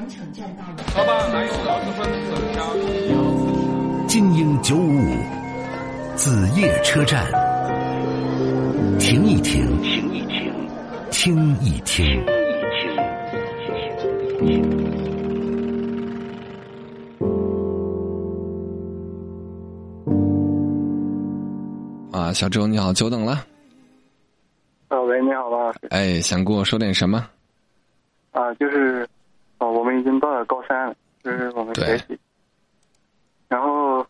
完城站到了。老板，还有螺蛳粉等加一精英九五五子夜车站，停一停，停一停，听一听。啊，小周你好，久等了。啊，喂，你好，王老师。哎，想跟我说点什么？啊，就是，啊，我们已经到了高三了，就是我们学习。然后，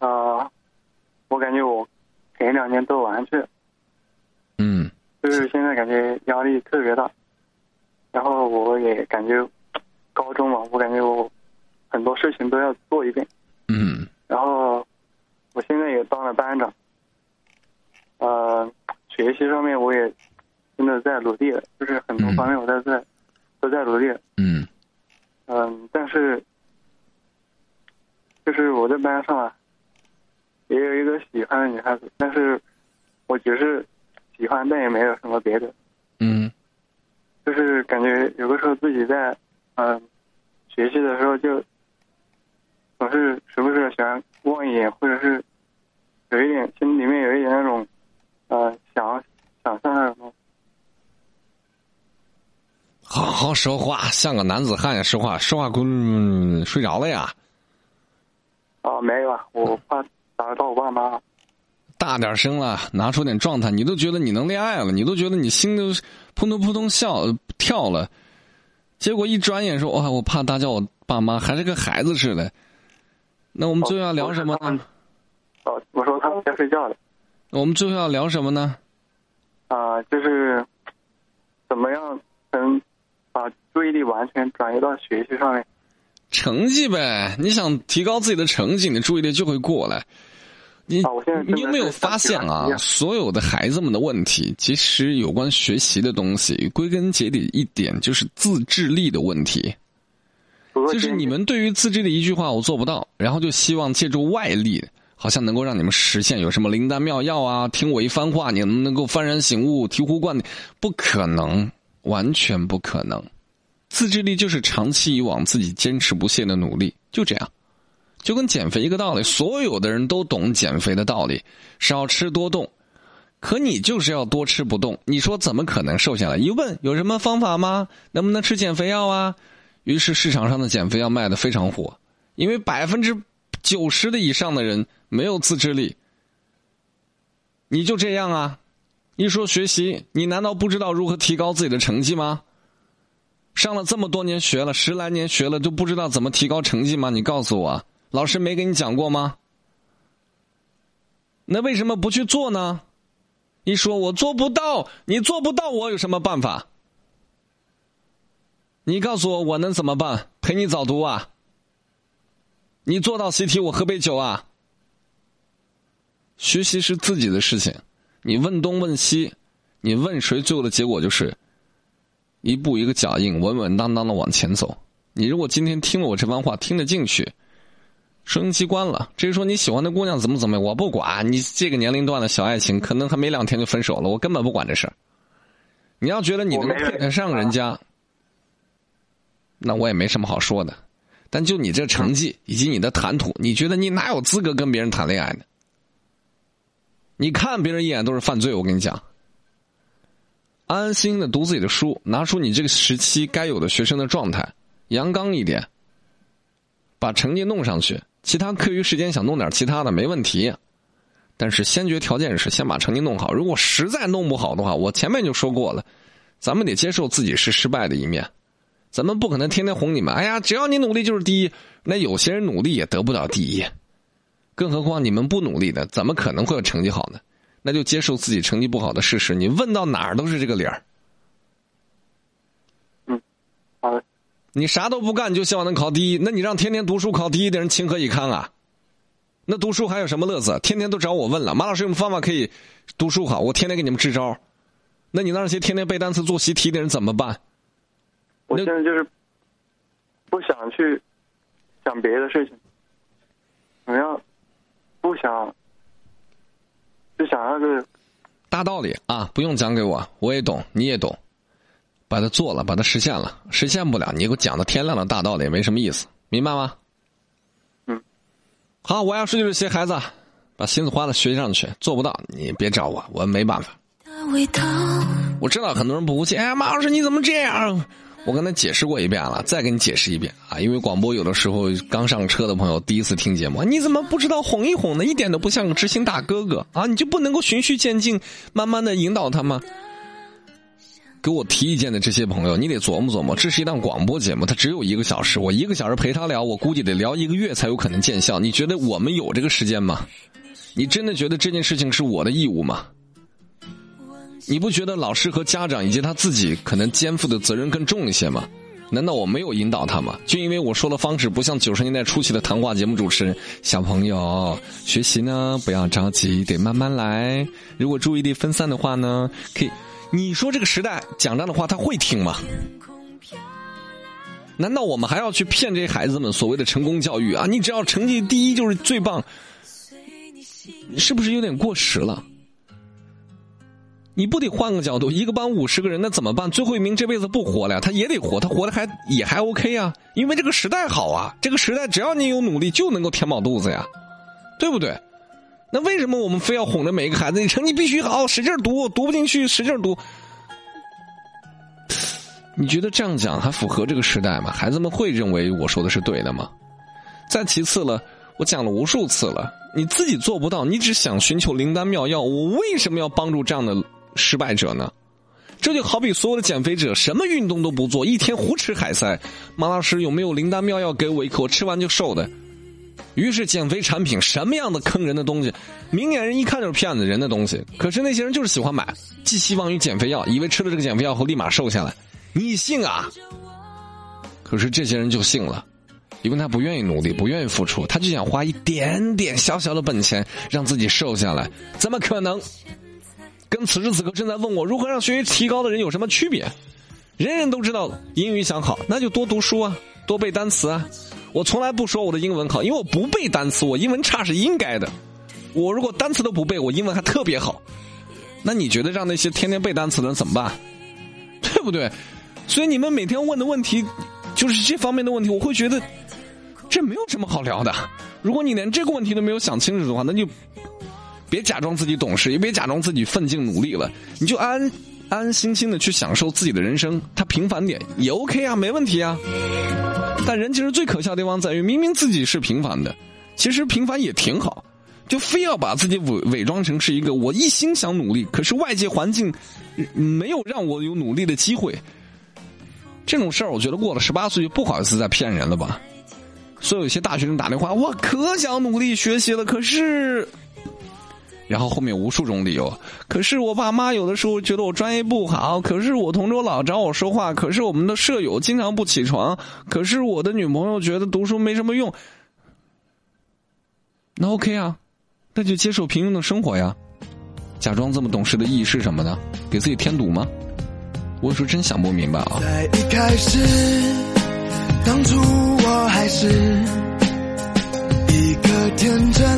啊，我感觉我前两年都玩去了，嗯就是现在感觉压力特别大。然后我也感觉，高中嘛，我感觉我很多事情都要做一遍。嗯然后，我现在也当了班长。呃，学习上面我也真的在努力了，就是很多嗯方面我都在、都在努力了。嗯嗯，但是就是我在班上啊，也有一个喜欢的女孩子，但是我只是喜欢，但也没有什么别的，嗯就是感觉有的时候自己在嗯学习的时候就总是时不时喜欢望一眼，或者是有一点心里面有一点那种呃想想象那种好好说话，像个男子汉呀！说话说话，滚，睡着了呀？啊没有啊，我怕打扰到我爸妈。大点声了，拿出点状态。你都觉得你能恋爱了，你都觉得你心都扑通扑通笑跳了，结果一转眼说哇，我怕打搅我爸妈，还是个孩子似的。那我们最后要聊什么呢？哦，我说他们在睡觉了。我们最后要聊什么呢？啊、就是怎么样注意力完全转移到学习上面？成绩呗，你想提高自己的成绩，你的注意力就会过来。你你有没有发现啊所有的孩子们的问题，其实有关学习的东西，归根结底一点就是自制力的问题。就是你们对于自制力一句话我做不到，然后就希望借助外力，好像能够让你们实现有什么灵丹妙药啊，听我一番话，你能能够幡然醒悟、醍醐灌顶，不可能，完全不可能。自制力就是长期以往自己坚持不懈的努力，就这样，就跟减肥一个道理。所有的人都懂减肥的道理，少吃多动。可你就是要多吃不动，你说怎么可能瘦下来？一问有什么方法吗？能不能吃减肥药啊？于是市场上的减肥药卖的非常火，因为百分之九十的以上的人没有自制力。你就这样啊？一说学习，你难道不知道如何提高自己的成绩吗？上了这么多年学了，十来年学了，就不知道怎么提高成绩吗？你告诉我，老师没给你讲过吗？那为什么不去做呢？一说我做不到，你做不到，我有什么办法？你告诉我，我能怎么办？陪你早读啊？你做到习题，我喝杯酒啊？学习是自己的事情，你问东问西，你问谁，最后的结果就是一步一个脚印，稳稳当当的往前走。你如果今天听了我这番话，听得进去，收音机关了。至于说你喜欢的姑娘怎么怎么样，我不管。你这个年龄段的小爱情，可能还没两天就分手了，我根本不管这事儿。你要觉得你能配得上人家，那我也没什么好说的。但就你这成绩以及你的谈吐，你觉得你哪有资格跟别人谈恋爱呢？你看别人一眼都是犯罪，我跟你讲。安安心心的读自己的书，拿出你这个时期该有的学生的状态，阳刚一点，把成绩弄上去。其他课余时间想弄点其他的没问题，但是先决条件是先把成绩弄好。如果实在弄不好的话，我前面就说过了，咱们得接受自己是失败的一面。咱们不可能天天哄你们，哎呀，只要你努力就是第一。那有些人努力也得不到第一，更何况你们不努力的，怎么可能会有成绩好呢？那就接受自己成绩不好的事实。你问到哪儿都是这个理儿。嗯好的，你啥都不干，你就希望能考第一，那你让天天读书考第一的人情何以堪啊？那读书还有什么乐子？天天都找我问了，马老师有方法可以读书好？我天天给你们支招。那你让那些天天背单词、做习题的人怎么办？我现在就是不想去想别的事情，我要不想就想那个大道理啊，不用讲给我，我也懂，你也懂。把它做了，把它实现了。实现不了，你给我讲的天亮的大道理也没什么意思，明白吗？嗯。好，我要说就是些孩子，把心思花在学习上去。做不到，你别找我，我没办法。我知道很多人不服气，哎，马老师你怎么这样？我跟他解释过一遍了，再给你解释一遍啊！因为广播有的时候刚上车的朋友第一次听节目，你怎么不知道哄一哄呢？一点都不像个知心大哥哥啊！你就不能够循序渐进，慢慢的引导他吗？给我提意见的这些朋友，你得琢磨琢磨，这是一档广播节目，它只有一个小时，我一个小时陪他聊，我估计得聊一个月才有可能见效。你觉得我们有这个时间吗？你真的觉得这件事情是我的义务吗？你不觉得老师和家长以及他自己可能肩负的责任更重一些吗？难道我没有引导他吗？就因为我说的方式不像九十年代初期的谈话节目主持人，小朋友学习呢不要着急，得慢慢来。如果注意力分散的话呢，可以。你说这个时代讲这样的话他会听吗？难道我们还要去骗这些孩子们所谓的成功教育啊？你只要成绩第一就是最棒，是不是有点过时了？你不得换个角度，一个班五十个人，那怎么办？最后一名这辈子不活了，他也得活，他活的还也还 OK 啊，因为这个时代好啊，这个时代只要你有努力，就能够填饱肚子呀，对不对？那为什么我们非要哄着每一个孩子？你成绩必须好，使劲读，读不进去使劲读。你觉得这样讲还符合这个时代吗？孩子们会认为我说的是对的吗？再其次了，我讲了无数次了，你自己做不到，你只想寻求灵丹妙药，我为什么要帮助这样的？失败者呢？这就好比所有的减肥者，什么运动都不做，一天胡吃海塞。马老师有没有灵丹妙药给我一口，吃完就瘦的？于是减肥产品什么样的坑人的东西，明眼人一看就是骗子人的东西。可是那些人就是喜欢买，寄希望于减肥药，以为吃了这个减肥药后立马瘦下来。你信啊？可是这些人就信了，因为他不愿意努力，不愿意付出，他就想花一点点小小的本钱让自己瘦下来，怎么可能？跟此时此刻正在问我如何让学习提高的人有什么区别？人人都知道英语想好，那就多读书啊，多背单词啊。我从来不说我的英文好，因为我不背单词，我英文差是应该的。我如果单词都不背，我英文还特别好。那你觉得让那些天天背单词的人怎么办？对不对？所以你们每天问的问题就是这方面的问题，我会觉得这没有什么好聊的。如果你连这个问题都没有想清楚的话，那就。别假装自己懂事，也别假装自己奋进努力了，你就安安心心的去享受自己的人生。他平凡点也 OK 啊，没问题啊。但人其实最可笑的地方在于，明明自己是平凡的，其实平凡也挺好，就非要把自己伪伪装成是一个我一心想努力，可是外界环境没有让我有努力的机会。这种事儿，我觉得过了十八岁就不好意思再骗人了吧。所以有些大学生打电话，我可想努力学习了，可是。然后后面无数种理由，可是我爸妈有的时候觉得我专业不好，可是我同桌老找我说话，可是我们的舍友经常不起床，可是我的女朋友觉得读书没什么用。那 OK 啊，那就接受平庸的生活呀。假装这么懂事的意义是什么呢？给自己添堵吗？我有时候真想不明白啊。在一开始，当初我还是一个天真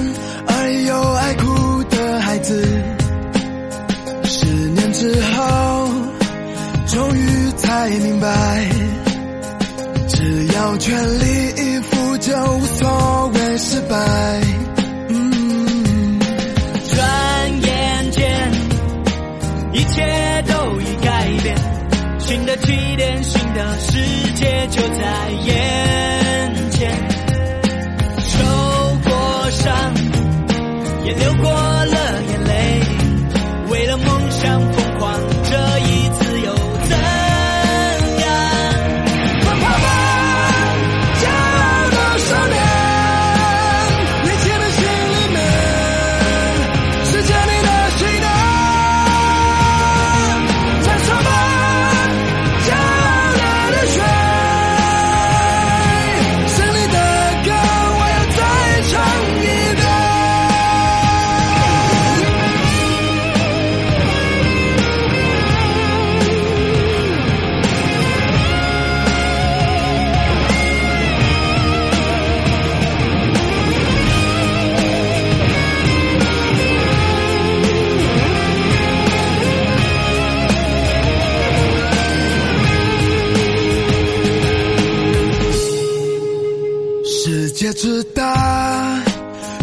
明白，只要全力以赴，就无所谓失败。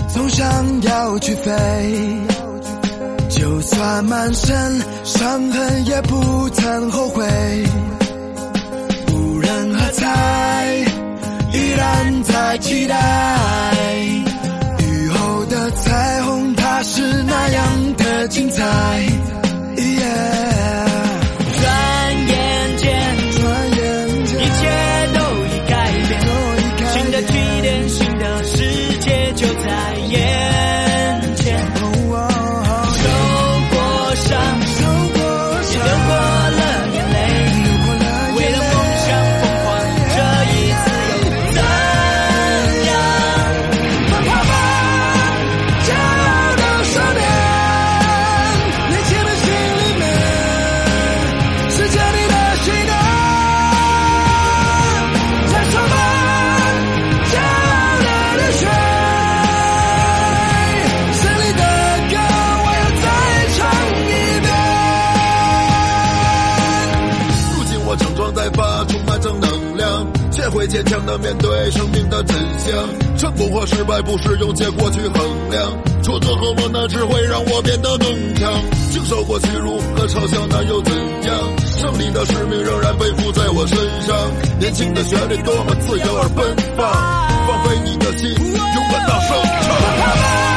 总想要去飞，就算满身伤痕也不曾后悔。无人喝彩，依然在期待雨后的彩虹，它是那样的精彩。充满正能量，学会坚强的面对生命的真相。成功和失败不是用结果去衡量，挫折和磨难只会让我变得更强。经受过屈辱和嘲笑，那又怎样？胜利的使命仍然背负在我身上。年轻的旋律多么自由而奔放，放飞你的心，勇敢大声唱